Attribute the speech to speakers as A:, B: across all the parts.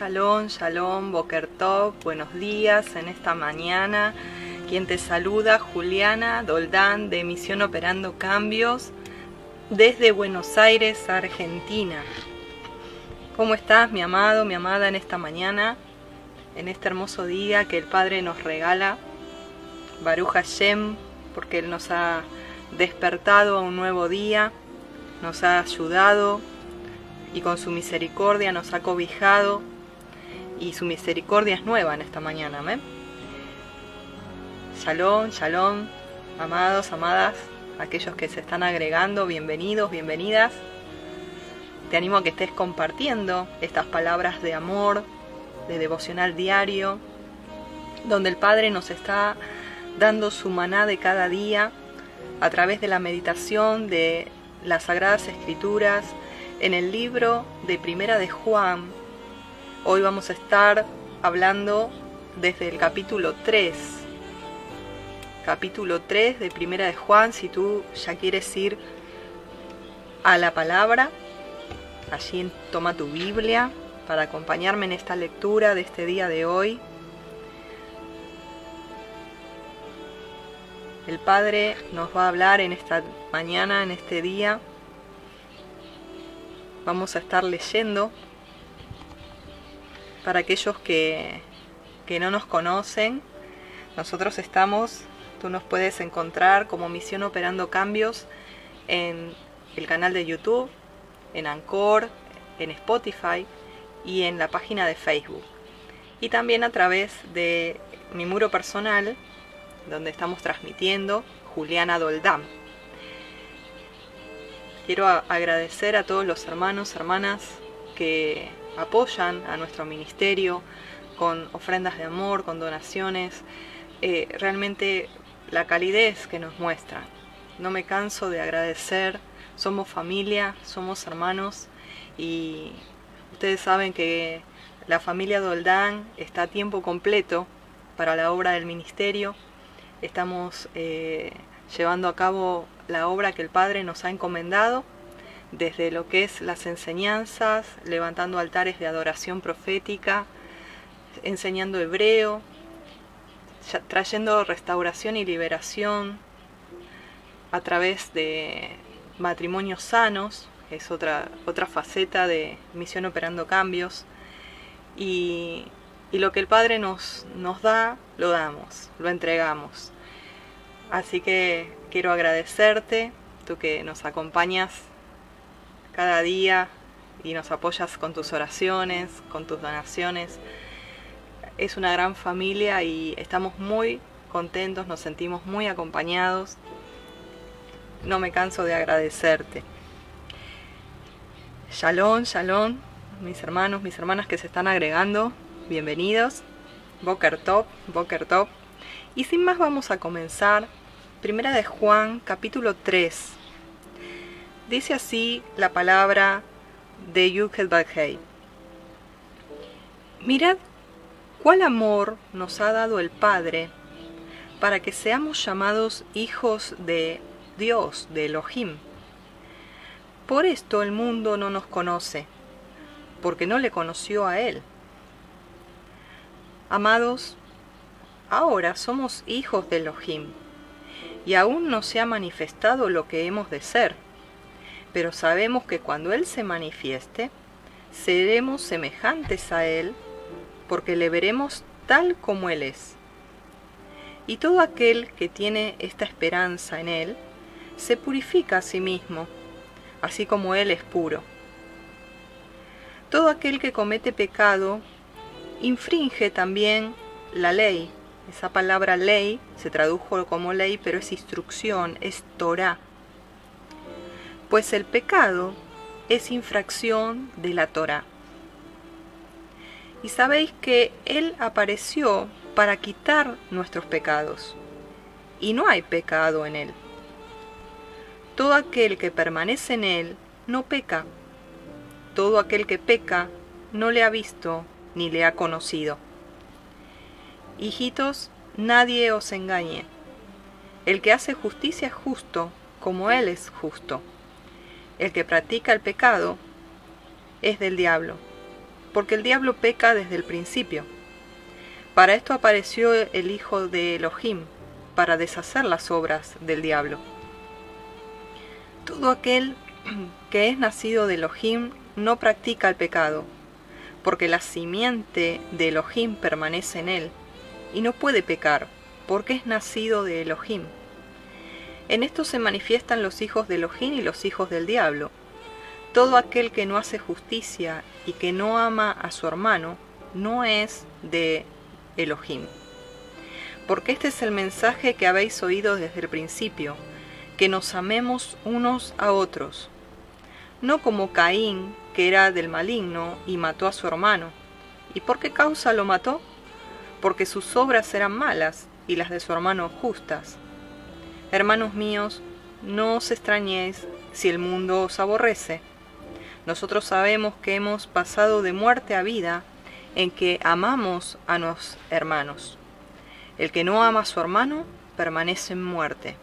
A: shalom, shalom, Boker Tov, buenos días en esta mañana. Quien te saluda, Juliana Doldán de Misión Operando Cambios desde Buenos Aires, Argentina. ¿Cómo estás, mi amado, mi amada, en esta mañana? En este hermoso día que el Padre nos regala, Baruch Hashem, porque Él nos ha despertado a un nuevo día, nos ha ayudado y con su misericordia nos ha cobijado y su misericordia es nueva en esta mañana. Amén. Shalom, shalom, amados, amadas, aquellos que se están agregando, bienvenidos, bienvenidas. Te animo a que estés compartiendo estas palabras de amor, de devocional diario, donde el Padre nos está dando su maná de cada día a través de la meditación de las Sagradas Escrituras, en el libro de Primera de Juan. Hoy vamos a estar hablando desde el capítulo 3. Capítulo 3 de Primera de Juan, si tú ya quieres ir a la palabra, allí toma tu Biblia para acompañarme en esta lectura de este día de hoy. El Padre nos va a hablar en esta mañana, en este día, vamos a estar leyendo para aquellos que, no nos conocen. Nosotros estamos, tú nos puedes encontrar como Misión Operando Cambios en el canal de YouTube, en Anchor, en Spotify y en la página de Facebook. Y también a través de mi muro personal, donde estamos transmitiendo Juliana Doldam. Quiero agradecer a todos los hermanos, hermanas que apoyan a nuestro ministerio con ofrendas de amor, con donaciones. Eh, realmente la calidez que nos muestran. No me canso de agradecer. Somos familia, somos hermanos y ustedes saben que la familia Doldán está a tiempo completo para la obra del ministerio. Estamos eh, llevando a cabo la obra que el Padre nos ha encomendado, desde lo que es las enseñanzas, levantando altares de adoración profética, enseñando hebreo, trayendo restauración y liberación a través de matrimonios sanos, es otra, otra faceta de misión operando cambios, y, y lo que el Padre nos, nos da, lo damos, lo entregamos. Así que quiero agradecerte, tú que nos acompañas cada día y nos apoyas con tus oraciones, con tus donaciones. Es una gran familia y estamos muy contentos, nos sentimos muy acompañados. No me canso de agradecerte. Shalom, shalom, mis hermanos, mis hermanas que se están agregando, bienvenidos. Boker Top, Boker Top. Y sin más vamos a comenzar Primera de Juan, capítulo 3. Dice así la palabra de Yukel Baghei. Mirad cuál amor nos ha dado el Padre para que seamos llamados hijos de Dios, de Elohim. Por esto el mundo no nos conoce, porque no le conoció a Él. Amados, ahora somos hijos de Elohim y aún no se ha manifestado lo que hemos de ser. Pero sabemos que cuando Él se manifieste, seremos semejantes a Él, porque le veremos tal como Él es. Y todo aquel que tiene esta esperanza en Él, se purifica a sí mismo, así como Él es puro. Todo aquel que comete pecado, infringe también la ley, esa palabra ley se tradujo como ley, pero es instrucción, es Torah. Pues el pecado es infracción de la Torah. Y sabéis que Él apareció para quitar nuestros pecados, y no hay pecado en Él. Todo aquel que permanece en Él no peca. Todo aquel que peca no le ha visto ni le ha conocido. Hijitos, nadie os engañe. El que hace justicia es justo, como Él es justo. El que practica el pecado es del diablo, porque el diablo peca desde el principio. Para esto apareció el Hijo de Elohim, para deshacer las obras del diablo. Todo aquel que es nacido de Elohim no practica el pecado, porque la simiente de Elohim permanece en él, y no puede pecar, porque es nacido de Elohim. En esto se manifiestan los hijos de Elohim y los hijos del diablo. Todo aquel que no hace justicia y que no ama a su hermano, no es de Elohim. Porque este es el mensaje que habéis oído desde el principio, que nos amemos unos a otros, no como Caín, que era del maligno y mató a su hermano. ¿Y por qué causa lo mató? Porque sus obras eran malas y las de su hermano justas. Hermanos míos, no os extrañéis si el mundo os aborrece. Nosotros sabemos que hemos pasado de muerte a vida en que amamos a los hermanos. El que no ama a su hermano permanece en muerte.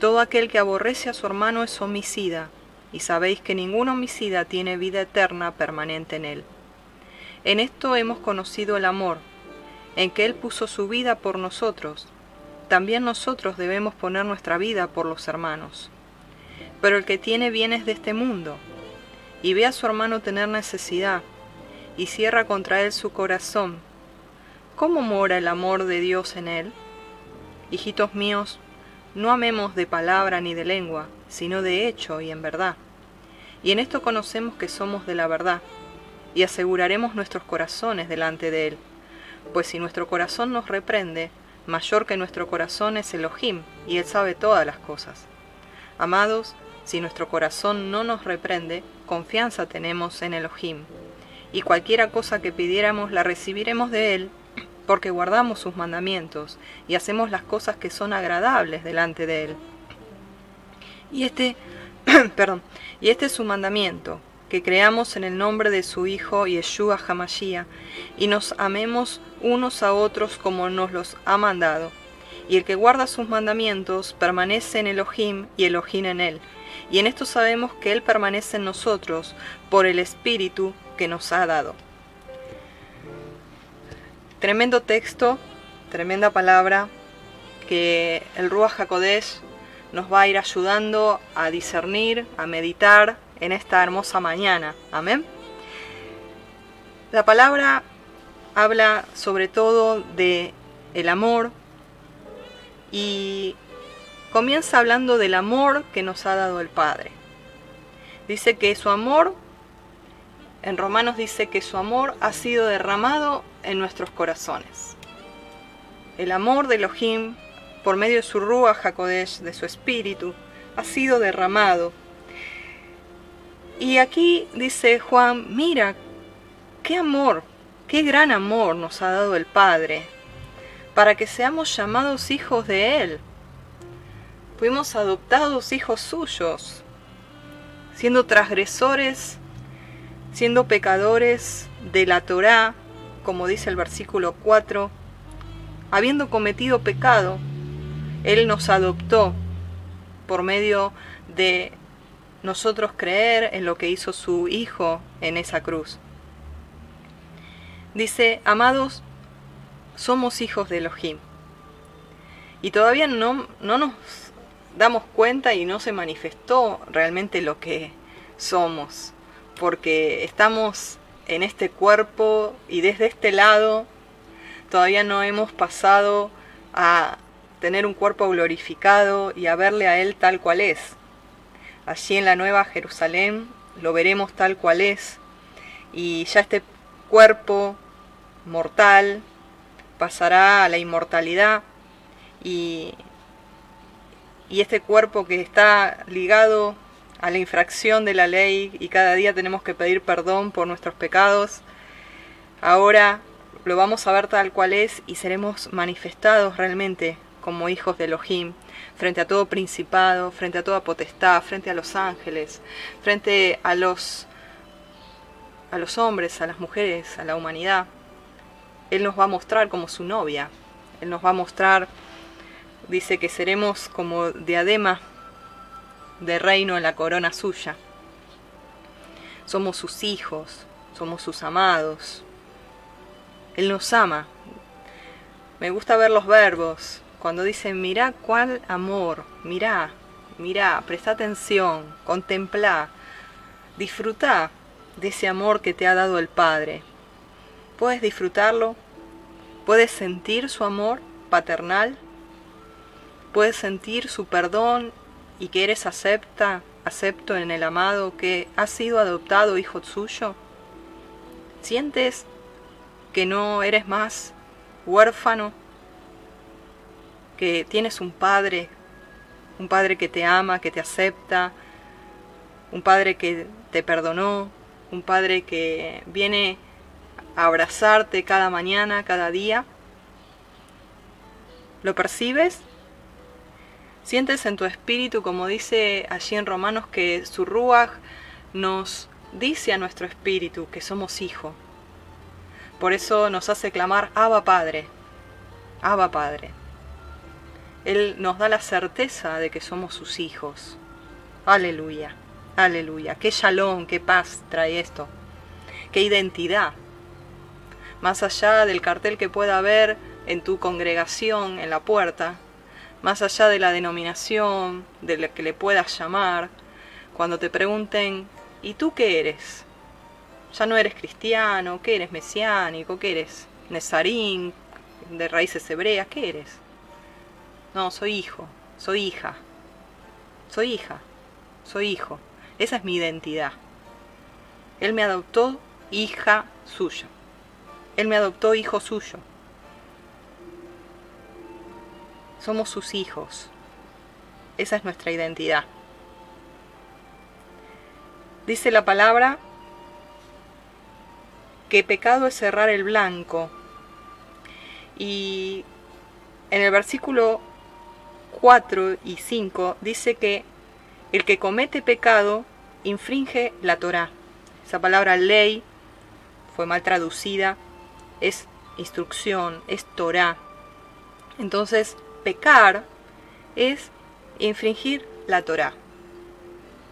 A: Todo aquel que aborrece a su hermano es homicida, y sabéis que ningún homicida tiene vida eterna permanente en él. En esto hemos conocido el amor, en que Él puso su vida por nosotros. También nosotros debemos poner nuestra vida por los hermanos. Pero el que tiene bienes de este mundo, y ve a su hermano tener necesidad, y cierra contra él su corazón, ¿cómo mora el amor de Dios en él? Hijitos míos, no amemos de palabra ni de lengua, sino de hecho y en verdad. Y en esto conocemos que somos de la verdad, y aseguraremos nuestros corazones delante de Él. Pues si nuestro corazón nos reprende, mayor que nuestro corazón es Elohim, y Él sabe todas las cosas. Amados, si nuestro corazón no nos reprende, confianza tenemos en Elohim, y cualquiera cosa que pidiéramos la recibiremos de Él, porque guardamos sus mandamientos y hacemos las cosas que son agradables delante de Él. Y este, perdón, y este es su mandamiento, que creamos en el nombre de su Hijo Yeshua Hamashiach, y nos amemos unos a otros como nos los ha mandado. Y el que guarda sus mandamientos permanece en Elohim y Elohim en él. Y en esto sabemos que Él permanece en nosotros por el Espíritu que nos ha dado. Tremendo texto, tremenda palabra que el Ruach HaKodesh nos va a ir ayudando a discernir, a meditar en esta hermosa mañana. Amén. La palabra habla sobre todo de el amor y comienza hablando del amor que nos ha dado el Padre. Dice que su amor, en Romanos dice que su amor ha sido derramado en nuestros corazones. El amor de Elohim por medio de su Rúa Hakodesh, de su espíritu, ha sido derramado. Y aquí dice Juan, mira, qué amor, qué gran amor nos ha dado el Padre, para que seamos llamados hijos de Él. Fuimos adoptados hijos suyos, siendo transgresores, siendo pecadores de la Torá, como dice el versículo 4, habiendo cometido pecado, él nos adoptó por medio de nosotros creer en lo que hizo su Hijo en esa cruz. Dice, amados, somos hijos de Elohim. Y todavía no, no nos damos cuenta y no se manifestó realmente lo que somos, porque estamos en este cuerpo y desde este lado todavía no hemos pasado a tener un cuerpo glorificado y a verle a Él tal cual es. Allí en la Nueva Jerusalén lo veremos tal cual es. Y ya este cuerpo mortal pasará a la inmortalidad. Y, y este cuerpo que está ligado a la infracción de la ley y cada día tenemos que pedir perdón por nuestros pecados, ahora lo vamos a ver tal cual es y seremos manifestados realmente como hijos de Elohim, frente a todo principado, frente a toda potestad, frente a los ángeles, frente a los a los hombres, a las mujeres, a la humanidad. Él nos va a mostrar como su novia. Él nos va a mostrar, dice que seremos como diadema de reino en la corona suya. Somos sus hijos, somos sus amados. Él nos ama. Me gusta ver los verbos. Cuando dicen, mirá cuál amor, mirá, mirá, presta atención, contemplá, disfruta de ese amor que te ha dado el Padre. ¿Puedes disfrutarlo? ¿Puedes sentir su amor paternal? ¿Puedes sentir su perdón y que eres acepta, acepto en el amado, que has sido adoptado hijo suyo? ¿Sientes que no eres más huérfano? ¿Que tienes un padre, un padre que te ama, que te acepta, un padre que te perdonó, un padre que viene a abrazarte cada mañana, cada día? ¿Lo percibes? Sientes en tu espíritu, como dice allí en Romanos, que su Ruach nos dice a nuestro espíritu que somos hijos. Por eso nos hace clamar, Abba Padre, Abba Padre. Él nos da la certeza de que somos sus hijos. Aleluya, aleluya. Qué shalom, qué paz trae esto. Qué identidad. Más allá del cartel que pueda haber en tu congregación, en la puerta, más allá de la denominación, de la que le puedas llamar, cuando te pregunten, ¿y tú qué eres? Ya no eres cristiano, ¿qué eres mesiánico? ¿Qué eres? Nezarín, de raíces hebreas, ¿qué eres? No, soy hijo, soy hija, soy hija, soy hijo. Esa es mi identidad. Él me adoptó hija suya. Él me adoptó hijo suyo. Somos sus hijos. Esa es nuestra identidad. Dice la palabra que pecado es cerrar el blanco. Y en el versículo 4 y 5 dice que el que comete pecado infringe la Torah. Esa palabra ley fue mal traducida, es instrucción, es Torah. Entonces, pecar es infringir la Torah.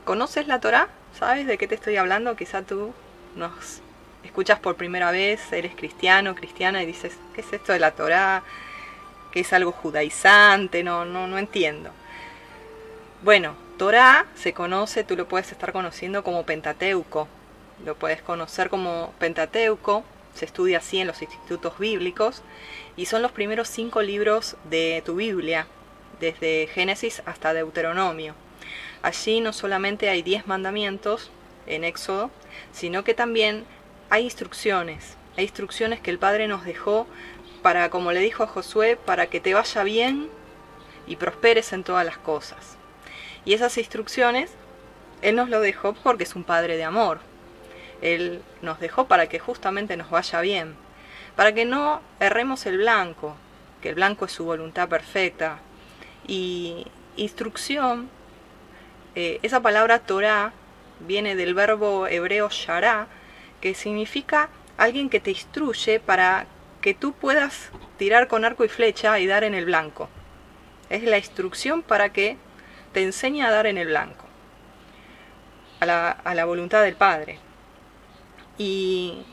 A: ¿Conoces la Torah? ¿Sabes de qué te estoy hablando? Quizá tú nos escuchas por primera vez, eres cristiano, cristiana y dices, ¿qué es esto de la Torah? ¿Qué es algo judaizante? No, no, no entiendo. Bueno, Torah se conoce, tú lo puedes estar conociendo como Pentateuco, lo puedes conocer como Pentateuco, se estudia así en los institutos bíblicos, y son los primeros cinco libros de tu Biblia, desde Génesis hasta Deuteronomio. Allí no solamente hay diez mandamientos en Éxodo, sino que también hay instrucciones, hay instrucciones que el Padre nos dejó para, como le dijo a Josué, para que te vaya bien y prosperes en todas las cosas. Y esas instrucciones Él nos lo dejó porque es un Padre de amor, él nos dejó para que justamente nos vaya bien, para que no erremos el blanco, que el blanco es su voluntad perfecta. Y instrucción, eh, esa palabra Torah viene del verbo hebreo shara, que significa alguien que te instruye para que tú puedas tirar con arco y flecha y dar en el blanco. Es la instrucción para que te enseñe a dar en el blanco, a la, a la voluntad del Padre. Y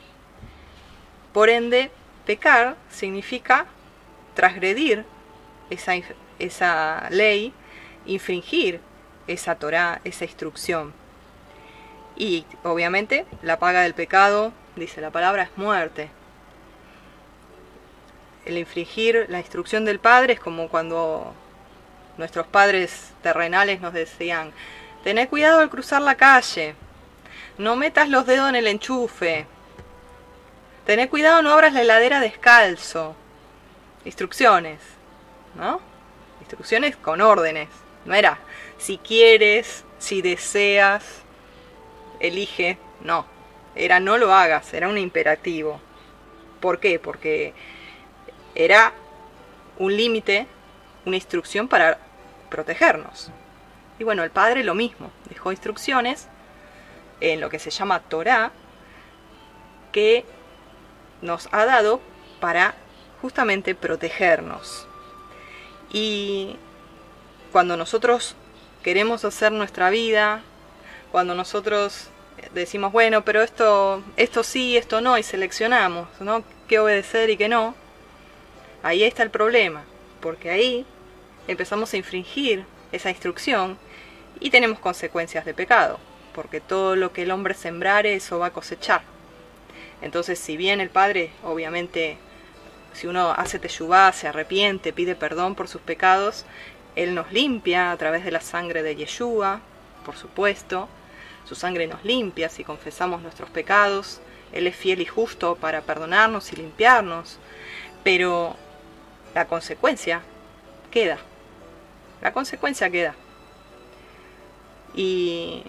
A: por ende, pecar significa transgredir esa, esa ley, infringir esa Torah, esa instrucción. Y obviamente la paga del pecado, dice la palabra, es muerte. El infringir la instrucción del Padre es como cuando nuestros padres terrenales nos decían, tened cuidado al cruzar la calle, no metas los dedos en el enchufe. Tené cuidado, no abras la heladera descalzo. Instrucciones, ¿no? Instrucciones con órdenes. No era si quieres, si deseas, elige. No, era no lo hagas, era un imperativo. ¿Por qué? Porque era un límite, una instrucción para protegernos. Y bueno, el padre lo mismo, dejó instrucciones en lo que se llama Torah, que nos ha dado para justamente protegernos. Y cuando nosotros queremos hacer nuestra vida, cuando nosotros decimos, bueno, pero esto, esto sí, esto no, y seleccionamos, ¿no? ¿Qué obedecer y qué no? Ahí está el problema, porque ahí empezamos a infringir esa instrucción y tenemos consecuencias de pecado, porque todo lo que el hombre sembrare, eso va a cosechar. Entonces, si bien el Padre, obviamente, si uno hace teshuvá, se arrepiente, pide perdón por sus pecados, Él nos limpia a través de la sangre de Yeshua, por supuesto, su sangre nos limpia si confesamos nuestros pecados, Él es fiel y justo para perdonarnos y limpiarnos, pero la consecuencia queda, la consecuencia queda. ¿Y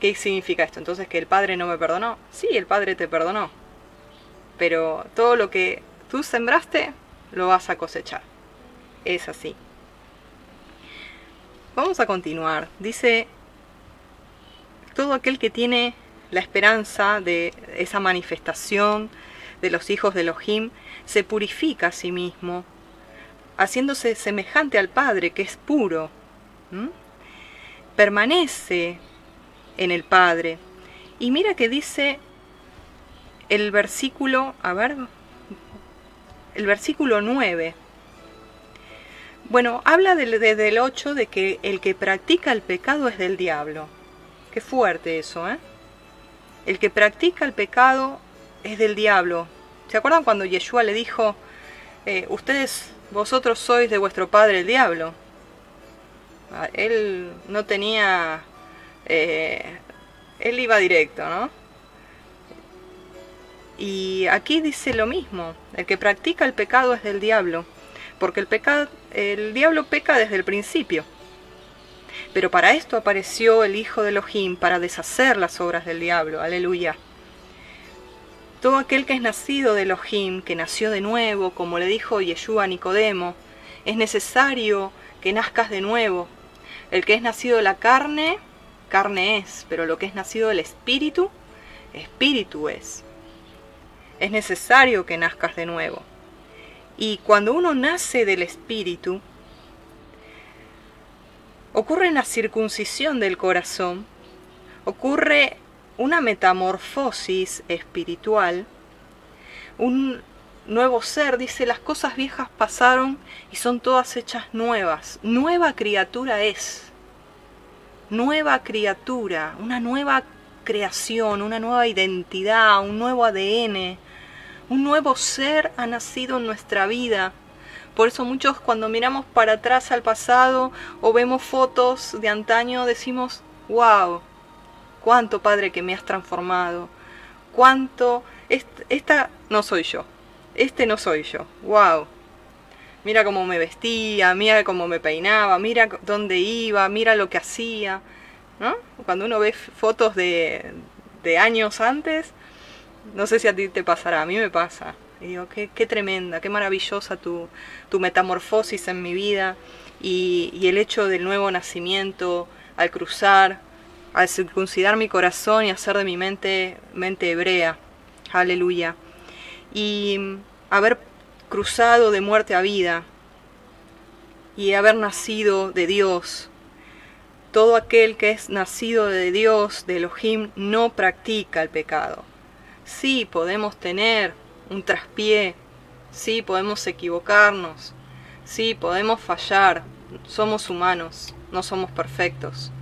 A: qué significa esto? Entonces que el Padre no me perdonó. Sí, el Padre te perdonó. Pero todo lo que tú sembraste, lo vas a cosechar. Es así. Vamos a continuar. Dice, todo aquel que tiene la esperanza de esa manifestación de los hijos de Elohim, se purifica a sí mismo, haciéndose semejante al Padre, que es puro permanece en el Padre. Y mira que dice el versículo, a ver, el versículo 9. Bueno, habla desde el 8 de que el que practica el pecado es del diablo. Qué fuerte eso, ¿eh? El que practica el pecado es del diablo. ¿Se acuerdan cuando Yeshua le dijo, eh, ustedes, vosotros sois de vuestro padre el diablo? Ah, él no tenía... Eh, él iba directo, ¿no? Y aquí dice lo mismo, el que practica el pecado es del diablo, porque el, pecado, el diablo peca desde el principio. Pero para esto apareció el Hijo de Elohim, para deshacer las obras del diablo, aleluya. Todo aquel que es nacido de Elohim, que nació de nuevo, como le dijo Yeshua Nicodemo, es necesario que nazcas de nuevo, el que es nacido de la carne, carne es, pero lo que es nacido del espíritu, espíritu es. Es necesario que nazcas de nuevo. Y cuando uno nace del espíritu, ocurre una circuncisión del corazón, ocurre una metamorfosis espiritual, un nuevo ser, dice, las cosas viejas pasaron y son todas hechas nuevas. Nueva criatura es. Nueva criatura, una nueva creación, una nueva identidad, un nuevo ADN, un nuevo ser ha nacido en nuestra vida. Por eso muchos cuando miramos para atrás al pasado o vemos fotos de antaño decimos, wow, cuánto Padre que me has transformado, cuánto, esta no soy yo, este no soy yo, wow. Mira cómo me vestía, mira cómo me peinaba, mira dónde iba, mira lo que hacía. ¿no? Cuando uno ve fotos de, de años antes, no sé si a ti te pasará, a mí me pasa. Y digo, qué, qué tremenda, qué maravillosa tu, tu metamorfosis en mi vida y, y, el hecho del nuevo nacimiento al cruzar, al circuncidar mi corazón y hacer de mi mente mente hebrea. Aleluya y haber cruzado de muerte a vida y haber nacido de Dios. Todo aquel que es nacido de Dios, de Elohim, no practica el pecado. Sí, podemos tener un traspié, sí, podemos equivocarnos, sí, podemos fallar, somos humanos, no somos perfectos.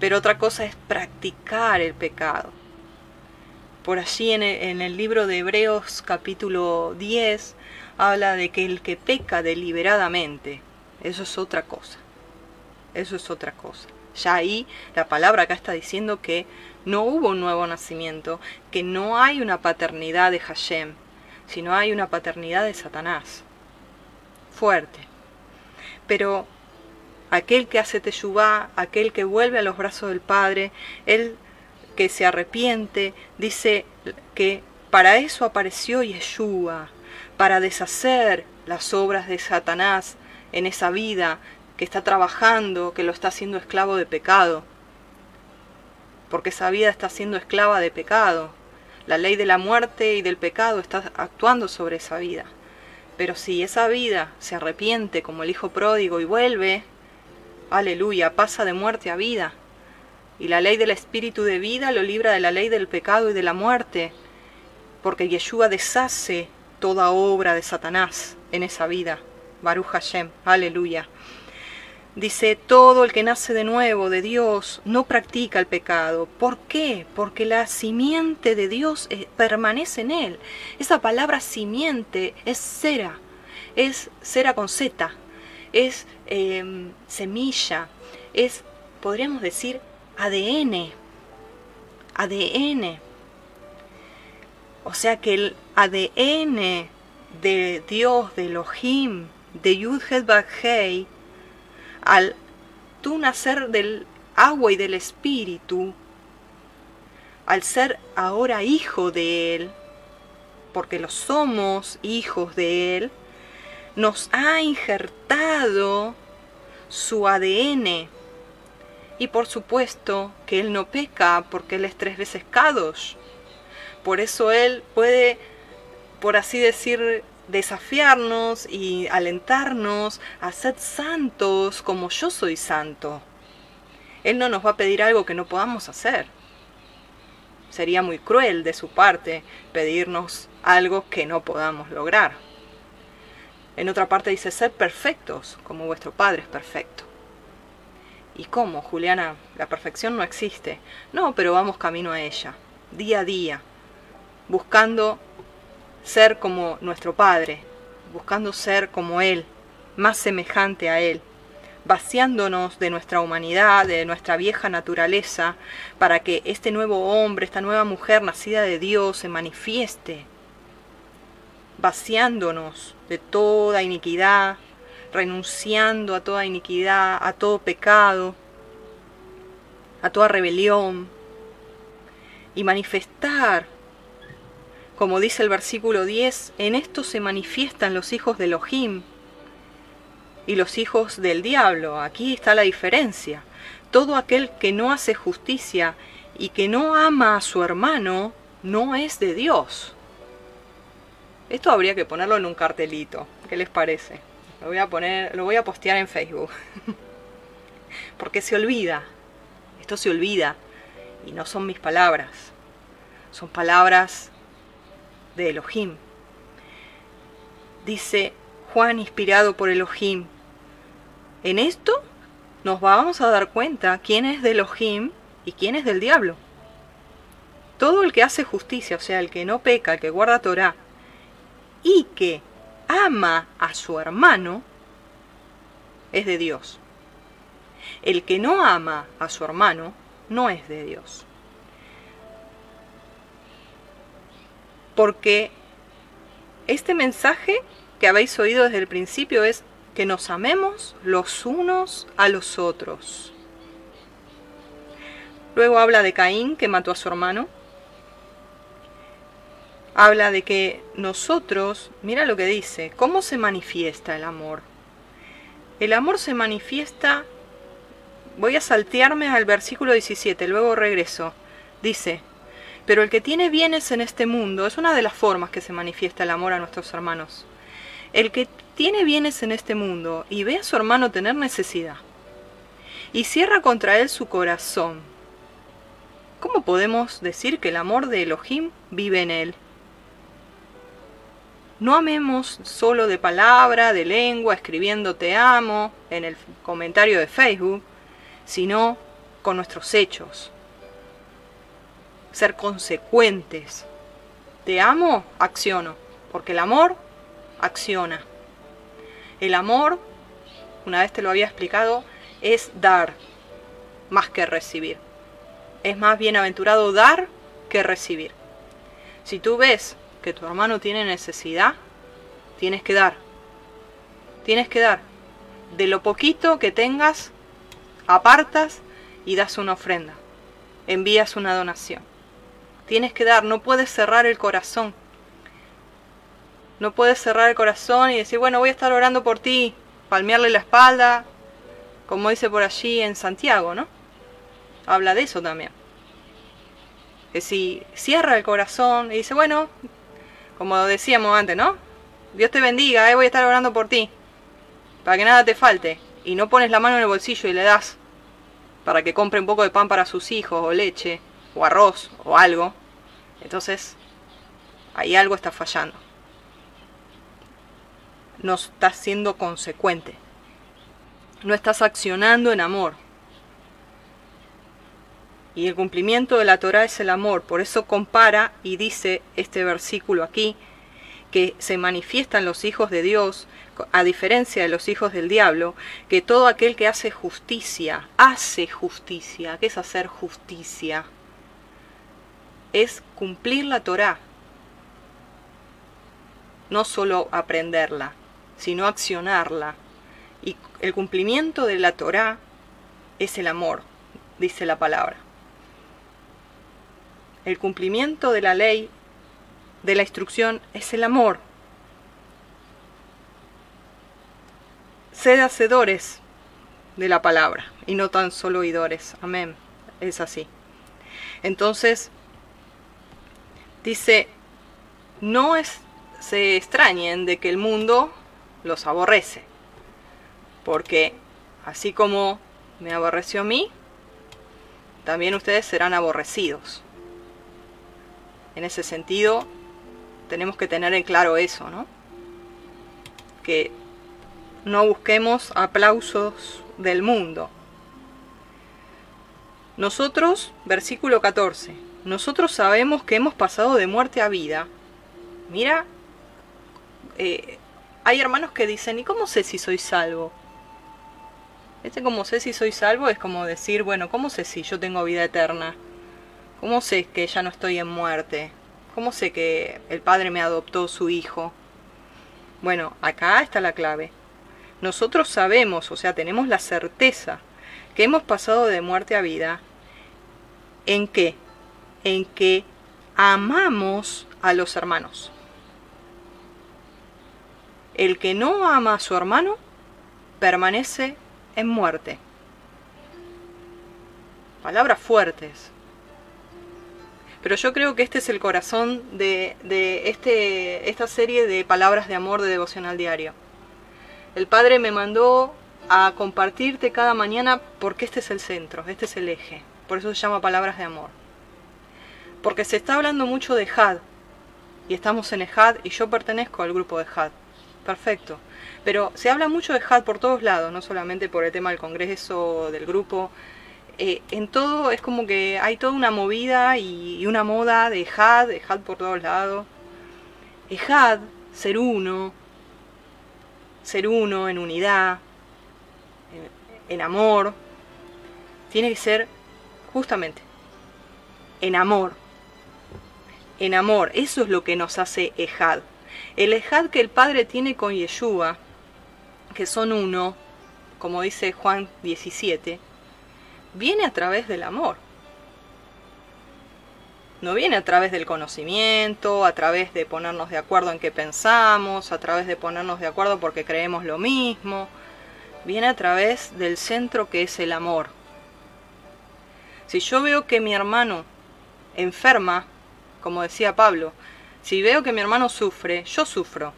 A: Pero otra cosa es practicar el pecado por allí en el, libro de Hebreos capítulo 10 habla de que el que peca deliberadamente, eso es otra cosa. Eso es otra cosa. Ya ahí la palabra acá está diciendo que no hubo un nuevo nacimiento, que no hay una paternidad de Hashem, sino hay una paternidad de Satanás. Fuerte. Pero aquel que hace teshuvá, aquel que vuelve a los brazos del Padre, él que se arrepiente, dice que para eso apareció Yeshua, para deshacer las obras de Satanás en esa vida que está trabajando, que lo está haciendo esclavo de pecado. Porque esa vida está siendo esclava de pecado. La ley de la muerte y del pecado está actuando sobre esa vida. Pero si esa vida se arrepiente como el hijo pródigo y vuelve, aleluya, pasa de muerte a vida, Y la ley del espíritu de vida lo libra de la ley del pecado y de la muerte, porque Yeshua deshace toda obra de Satanás en esa vida. Baruch Hashem, aleluya. Dice, todo el que nace de nuevo de Dios no practica el pecado. ¿Por qué? Porque la simiente de Dios eh, permanece en él. Esa palabra simiente es cera, es cera con Z, es em, semilla, es, podríamos decir, ADN. ADN. O sea que el ADN de Dios, de Elohim, de Yudhet al tú nacer del agua y del espíritu, al ser ahora hijo de Él, porque lo somos hijos de Él, nos ha injertado su ADN. Y por supuesto que Él no peca porque Él es tres veces Kadosh. Por eso Él puede, por así decir, desafiarnos y alentarnos a ser santos como yo soy santo. Él no nos va a pedir algo que no podamos hacer. Sería muy cruel de su parte pedirnos algo que no podamos lograr. En otra parte dice, ser perfectos como vuestro Padre es perfecto. ¿Y cómo, Juliana? La perfección no existe. No, pero vamos camino a ella, día a día, buscando ser como nuestro Padre, buscando ser como Él, más semejante a Él, vaciándonos de nuestra humanidad, de nuestra vieja naturaleza, para que este nuevo hombre, esta nueva mujer nacida de Dios se manifieste, vaciándonos de toda iniquidad, renunciando a toda iniquidad, a todo pecado, a toda rebelión, y manifestar como dice el versículo 10, en esto se manifiestan los hijos de Elohim y los hijos del diablo. Aquí está la diferencia. Todo aquel que no hace justicia y que no ama a su hermano no es de Dios. Esto habría que ponerlo en un cartelito. ¿Qué les parece? Lo voy a poner, lo voy a postear en Facebook. Porque se olvida. Esto se olvida y no son mis palabras. Son palabras de Elohim. Dice Juan inspirado por Elohim. En esto nos vamos a dar cuenta quién es de Elohim y quién es del diablo. Todo el que hace justicia, o sea, el que no peca, el que guarda Torah, y que ama a su hermano, es de Dios. El que no ama a su hermano no es de Dios. porque este mensaje que habéis oído desde el principio es que nos amemos los unos a los otros. Luego habla de Caín que mató a su hermano. Habla de que nosotros, mira lo que dice, ¿cómo se manifiesta el amor? El amor se manifiesta, voy a saltearme al versículo 17, luego regreso. Dice, pero el que tiene bienes en este mundo es una de las formas que se manifiesta el amor a nuestros hermanos. El que tiene bienes en este mundo y ve a su hermano tener necesidad y cierra contra él su corazón, ¿cómo podemos decir que el amor de Elohim vive en él? No amemos solo de palabra, de lengua, escribiendo te amo en el comentario de Facebook, sino con nuestros hechos, ser consecuentes. Te amo, acciono, porque el amor acciona. El amor, una vez te lo había explicado, es dar más que recibir. Es más bienaventurado dar que recibir. Si tú ves que tu hermano tiene necesidad, tienes que dar. Tienes que dar. De lo poquito que tengas, apartas y das una ofrenda. Envías una donación. Tienes que dar, no puedes cerrar el corazón. No puedes cerrar el corazón y decir, bueno, voy a estar orando por ti, palmearle la espalda, como dice por allí en Santiago, ¿no? Habla de eso también. Que si cierra el corazón y dice, bueno, como decíamos antes, ¿no? Dios te bendiga, eh, voy a estar orando por ti, para que nada te falte, y no pones la mano en el bolsillo y le das para que compre un poco de pan para sus hijos, o leche, o arroz, o algo, entonces ahí algo está fallando. No estás siendo consecuente. No estás accionando en amor. Y el cumplimiento de la Torah es el amor. Por eso compara y dice este versículo aquí que se manifiestan los hijos de Dios, a diferencia de los hijos del diablo, que todo aquel que hace justicia, hace justicia. ¿Qué es hacer justicia? Es cumplir la Torah. No solo aprenderla, sino accionarla. Y el cumplimiento de la Torah es el amor, dice la palabra. El cumplimiento de la ley, de la instrucción, es el amor. Sed hacedores de la palabra y no tan solo oidores. Amén. Es así. Entonces, dice, no es, se extrañen de que el mundo los aborrece. Porque así como me aborreció a mí, también ustedes serán aborrecidos. En ese sentido, tenemos que tener en claro eso, ¿no? Que no busquemos aplausos del mundo. Nosotros, versículo 14, nosotros sabemos que hemos pasado de muerte a vida. Mira, eh, hay hermanos que dicen, ¿y cómo sé si soy salvo? Este como sé si soy salvo es como decir, bueno, ¿cómo sé si yo tengo vida eterna? ¿Cómo sé que ya no estoy en muerte? ¿Cómo sé que el Padre me adoptó su Hijo? Bueno, acá está la clave. Nosotros sabemos, o sea, tenemos la certeza que hemos pasado de muerte a vida. ¿En qué? En que amamos a los hermanos. El que no ama a su hermano permanece en muerte. Palabras fuertes. Pero yo creo que este es el corazón de, este, esta serie de palabras de amor de devocional diario. El Padre me mandó a compartirte cada mañana porque este es el centro, este es el eje. Por eso se llama palabras de amor. Porque se está hablando mucho de HAD. Y estamos en HAD y yo pertenezco al grupo de HAD perfecto. Pero se habla mucho de HAD por todos lados, no solamente por el tema del Congreso, del grupo. Eh, en todo es como que hay toda una movida y, una moda de HAD, de por todos lados. HAD, ser uno, ser uno en unidad, en, amor, tiene que ser justamente en amor. En amor, eso es lo que nos hace Ejad. El ejad que el Padre tiene con Yeshua, que son uno, como dice Juan 17, viene a través del amor. No viene a través del conocimiento, a través de ponernos de acuerdo en qué pensamos, a través de ponernos de acuerdo porque creemos lo mismo. Viene a través del centro que es el amor. Si yo veo que mi hermano enferma, como decía Pablo, si veo que mi hermano sufre, yo sufro.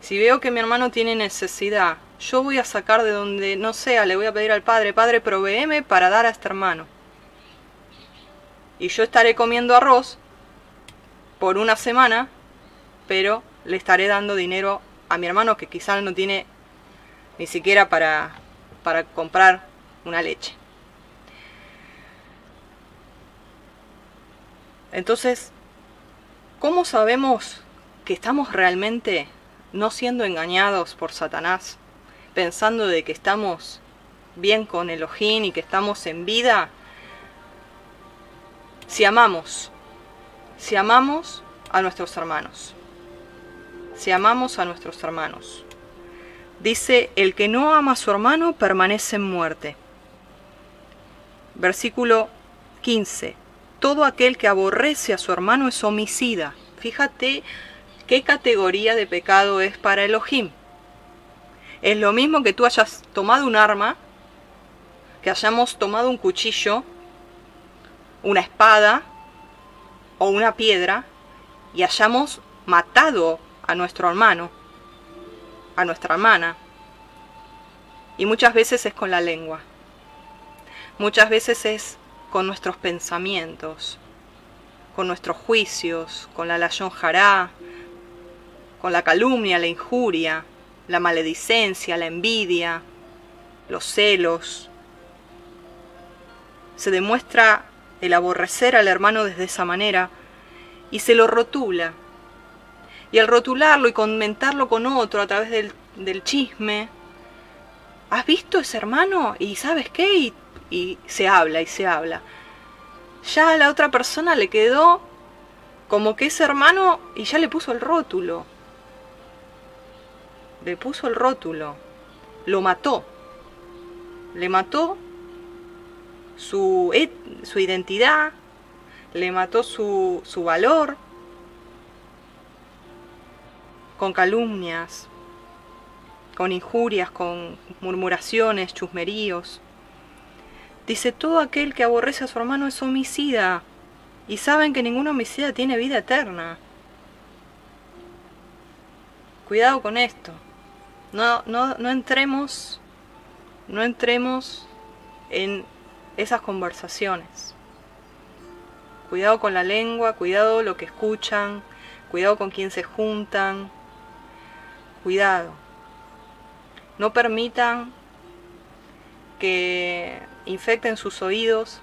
A: Si veo que mi hermano tiene necesidad, yo voy a sacar de donde no sea, le voy a pedir al Padre, Padre, proveeme para dar a este hermano. Y yo estaré comiendo arroz por una semana, pero le estaré dando dinero a mi hermano que quizás no tiene ni siquiera para, para comprar una leche. Entonces, ¿Cómo sabemos que estamos realmente no siendo engañados por Satanás, pensando de que estamos bien con Elohim y que estamos en vida? Si amamos, si amamos a nuestros hermanos, si amamos a nuestros hermanos. Dice, el que no ama a su hermano permanece en muerte. Versículo 15 todo aquel que aborrece a su hermano es homicida. Fíjate qué categoría de pecado es para Elohim. Es lo mismo que tú hayas tomado un arma, que hayamos tomado un cuchillo, una espada o una piedra y hayamos matado a nuestro hermano, a nuestra hermana. Y muchas veces es con la lengua. Muchas veces es con nuestros pensamientos, con nuestros juicios, con la layón jará, con la calumnia, la injuria, la maledicencia, la envidia, los celos. Se demuestra el aborrecer al hermano desde esa manera y se lo rotula. Y al rotularlo y comentarlo con otro a través del, del chisme, ¿has visto ese hermano? ¿Y sabes qué? Y, y se habla y se habla. Ya a la otra persona le quedó como que ese hermano y ya le puso el rótulo. Le puso el rótulo. Lo mató. Le mató su, su identidad, le mató su, su valor con calumnias, con injurias, con murmuraciones, chusmeríos. Dice, todo aquel que aborrece a su hermano es homicida, y saben que ningún homicida tiene vida eterna. Cuidado con esto. No, no, no entremos, no entremos en esas conversaciones. Cuidado con la lengua, cuidado lo que escuchan, cuidado con quién se juntan, cuidado. No permitan que infecten sus oídos,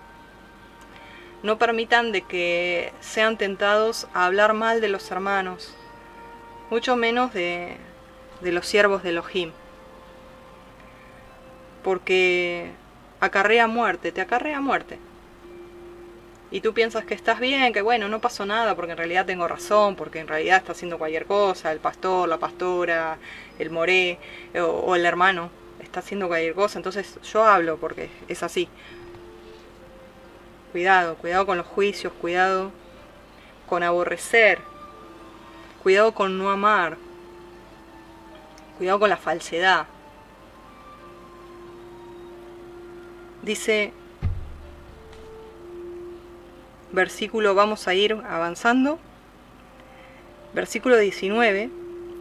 A: no permitan de que sean tentados a hablar mal de los hermanos, mucho menos de, de los siervos de Elohim. Porque acarrea muerte, te acarrea muerte. Y tú piensas que estás bien, que bueno, no pasó nada, porque en realidad tengo razón, porque en realidad está haciendo cualquier cosa, el pastor, la pastora, el moré o, o el hermano está haciendo cualquier cosa, entonces yo hablo porque es así. Cuidado, cuidado con los juicios, cuidado con aborrecer, cuidado con no amar, cuidado con la falsedad. Dice, versículo, vamos a ir avanzando, versículo 19,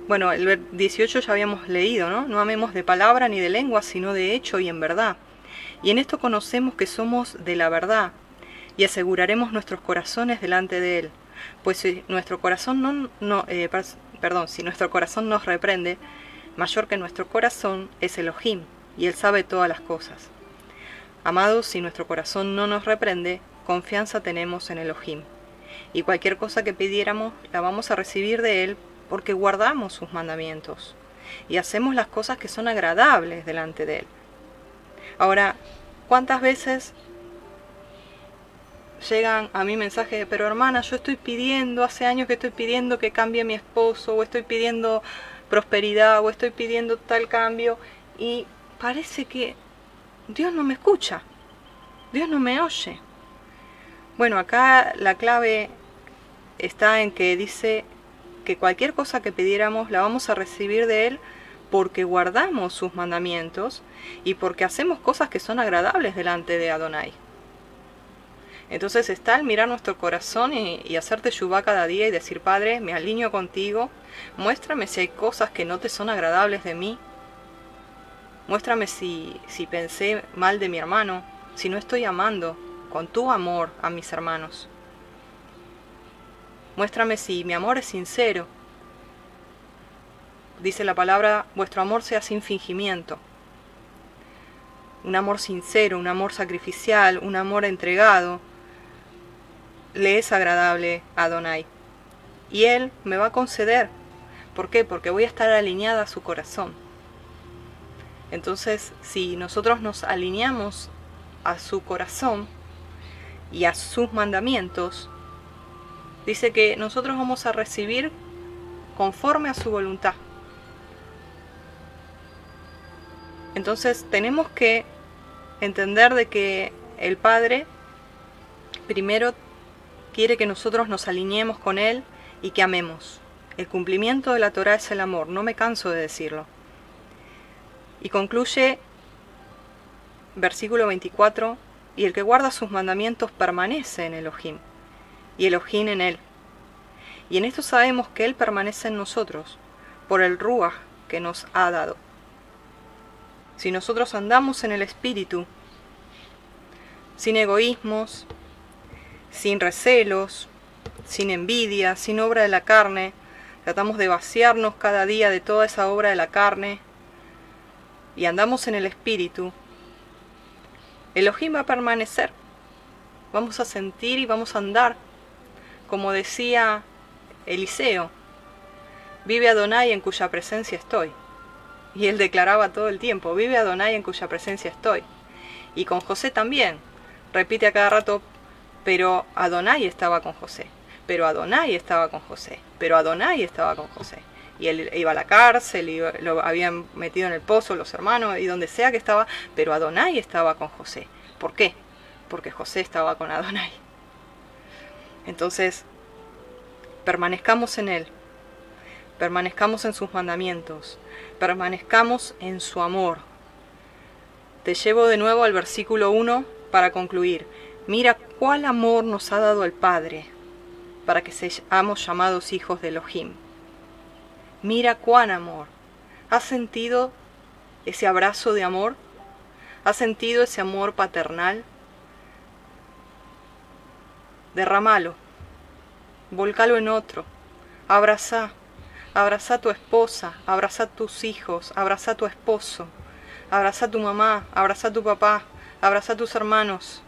A: bueno, el 18 ya habíamos leído, ¿no? No amemos de palabra ni de lengua, sino de hecho y en verdad. Y en esto conocemos que somos de la verdad y aseguraremos nuestros corazones delante de Él. Pues si nuestro corazón no, no eh, perdón, si nuestro corazón nos reprende, mayor que nuestro corazón es Elohim, y Él sabe todas las cosas. Amados, si nuestro corazón no nos reprende, confianza tenemos en Elohim. Y cualquier cosa que pidiéramos la vamos a recibir de Él porque guardamos sus mandamientos y hacemos las cosas que son agradables delante de Él. Ahora, ¿cuántas veces llegan a mi mensaje, pero hermana, yo estoy pidiendo, hace años que estoy pidiendo que cambie mi esposo, o estoy pidiendo prosperidad, o estoy pidiendo tal cambio, y parece que Dios no me escucha, Dios no me oye. Bueno, acá la clave está en que dice que cualquier cosa que pidiéramos la vamos a recibir de Él porque guardamos sus mandamientos y porque hacemos cosas que son agradables delante de Adonai. Entonces está el mirar nuestro corazón y, hacerte yubá cada día y decir, Padre, me alineo contigo, muéstrame si hay cosas que no te son agradables de mí, Muéstrame si, si pensé mal de mi hermano, si no estoy amando con tu amor a mis hermanos. Muéstrame si mi amor es sincero. Dice la palabra, vuestro amor sea sin fingimiento. Un amor sincero, un amor sacrificial, un amor entregado, le es agradable a Adonai. Y Él me va a conceder. ¿Por qué? Porque voy a estar alineada a su corazón. Entonces, si nosotros nos alineamos a su corazón y a sus mandamientos, dice que nosotros vamos a recibir conforme a su voluntad. Entonces tenemos que entender de que el Padre primero quiere que nosotros nos alineemos con Él y que amemos. El cumplimiento de la Torah es el amor, no me canso de decirlo. Y concluye versículo 24, y el que guarda sus mandamientos permanece en Elohim, y Elohim en él. Y en esto sabemos que Él permanece en nosotros, por el Ruach que nos ha dado. Si nosotros andamos en el Espíritu, sin egoísmos, sin recelos, sin envidia, sin obra de la carne. Tratamos de vaciarnos cada día de toda esa obra de la carne y andamos en el espíritu. Elohim va a permanecer. Vamos a sentir y vamos a andar. Como decía Eliseo, vive Adonai en cuya presencia estoy. Y él declaraba todo el tiempo, vive Adonai en cuya presencia estoy. Y con José también, repite a cada rato, pero Adonai estaba con José, pero Adonai estaba con José, pero Adonai estaba con José. Y él iba a la cárcel, lo habían metido en el pozo los hermanos y donde sea que estaba, pero Adonai estaba con José. ¿Por qué? Porque José estaba con Adonai. Entonces, permanezcamos en Él, permanezcamos en sus mandamientos, permanezcamos en su amor. Te llevo de nuevo al versículo 1 para concluir. Mira cuál amor nos ha dado el Padre para que seamos llamados hijos de Elohim. Mira cuán amor. ¿Has sentido ese abrazo de amor? ¿Has sentido ese amor paternal? Derramalo, volcalo en otro, abraza, abraza a tu esposa, abraza a tus hijos, abraza a tu esposo, abraza a tu mamá, abraza a tu papá, abraza a tus hermanos.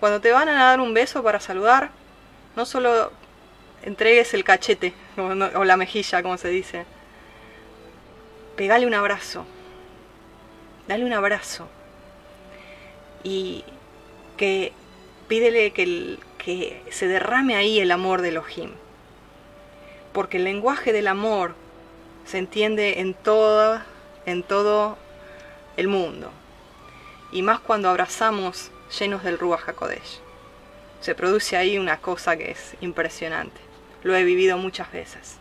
A: Cuando te van a dar un beso para saludar, no solo entregues el cachete o la mejilla, como se dice. Pegale un abrazo. Dale un abrazo. Y que pídele que, que se derrame ahí el amor de Elohim. Porque el lenguaje del amor se entiende en en todo el mundo y más cuando abrazamos llenos del Ruach HaKodesh. Se produce ahí una cosa que es impresionante. Lo he vivido muchas veces.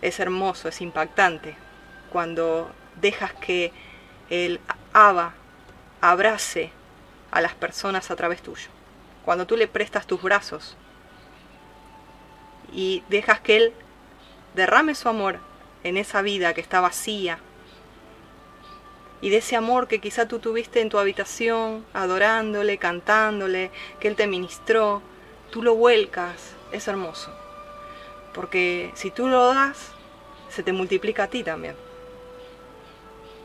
A: Es hermoso, es impactante cuando dejas que el Abba abrace a las personas a través tuyo. Cuando tú le prestas tus brazos y dejas que Él derrame su amor en esa vida que está vacía, y de ese amor que quizá tú tuviste en tu habitación, adorándole, cantándole, que Él te ministró, tú lo vuelcas, es hermoso. Porque si tú lo das, se te multiplica a ti también.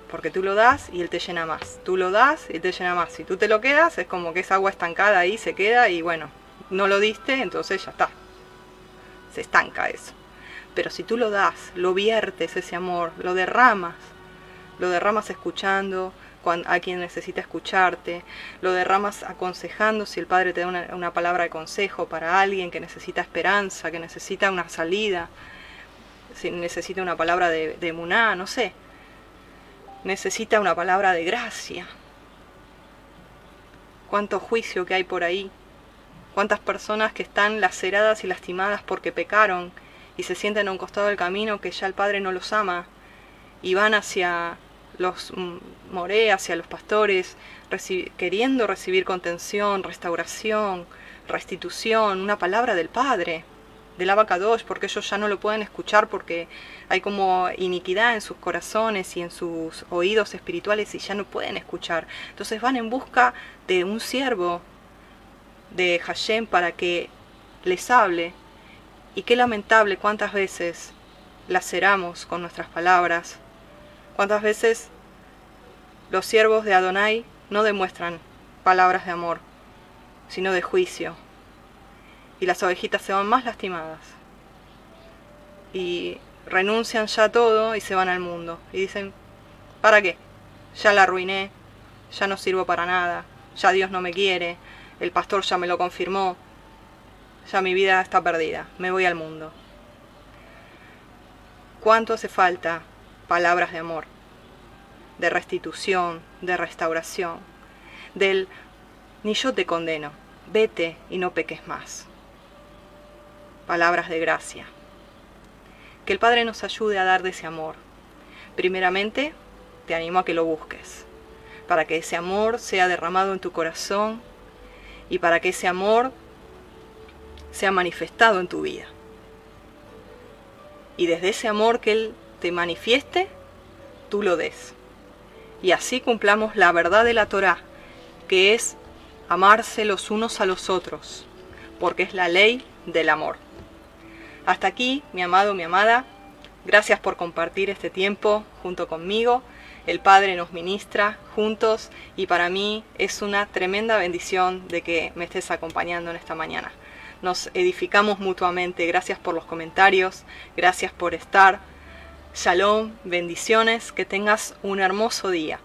A: Porque tú lo das y Él te llena más. Tú lo das y te llena más. Si tú te lo quedas, es como que esa agua estancada ahí se queda y bueno, no lo diste, entonces ya está. Se estanca eso. Pero si tú lo das, lo viertes ese amor, lo derramas, lo derramas escuchando a quien necesita escucharte, lo derramas aconsejando si el Padre te da una, palabra de consejo para alguien que necesita esperanza, que necesita una salida, si necesita una palabra de, de muná, no sé, necesita una palabra de gracia. Cuánto juicio que hay por ahí, cuántas personas que están laceradas y lastimadas porque pecaron y se sienten a un costado del camino que ya el Padre no los ama y van hacia los mm, moré hacia los pastores, queriendo recibir contención, restauración, restitución, una palabra del Padre, del abacados, porque ellos ya no lo pueden escuchar porque hay como iniquidad en sus corazones y en sus oídos espirituales y ya no pueden escuchar. Entonces van en busca de un siervo de Hashem para que les hable. Y qué lamentable cuántas veces laceramos con nuestras palabras ¿Cuántas veces los siervos de Adonai no demuestran palabras de amor, sino de juicio? Y las ovejitas se van más lastimadas. Y renuncian ya a todo y se van al mundo. Y dicen, ¿para qué? Ya la arruiné, ya no sirvo para nada, ya Dios no me quiere, el pastor ya me lo confirmó, ya mi vida está perdida, me voy al mundo. ¿Cuánto hace falta palabras de amor, de restitución, de restauración, del ni yo te condeno, vete y no peques más. Palabras de gracia. Que el Padre nos ayude a dar de ese amor. Primeramente, te animo a que lo busques, para que ese amor sea derramado en tu corazón y para que ese amor sea manifestado en tu vida. Y desde ese amor que Él te manifieste, tú lo des. Y así cumplamos la verdad de la Torá, que es amarse los unos a los otros, porque es la ley del amor. Hasta aquí, mi amado, mi amada, gracias por compartir este tiempo junto conmigo. El Padre nos ministra juntos y para mí es una tremenda bendición de que me estés acompañando en esta mañana. Nos edificamos mutuamente. Gracias por los comentarios, gracias por estar. Shalom, bendiciones, que tengas un hermoso día.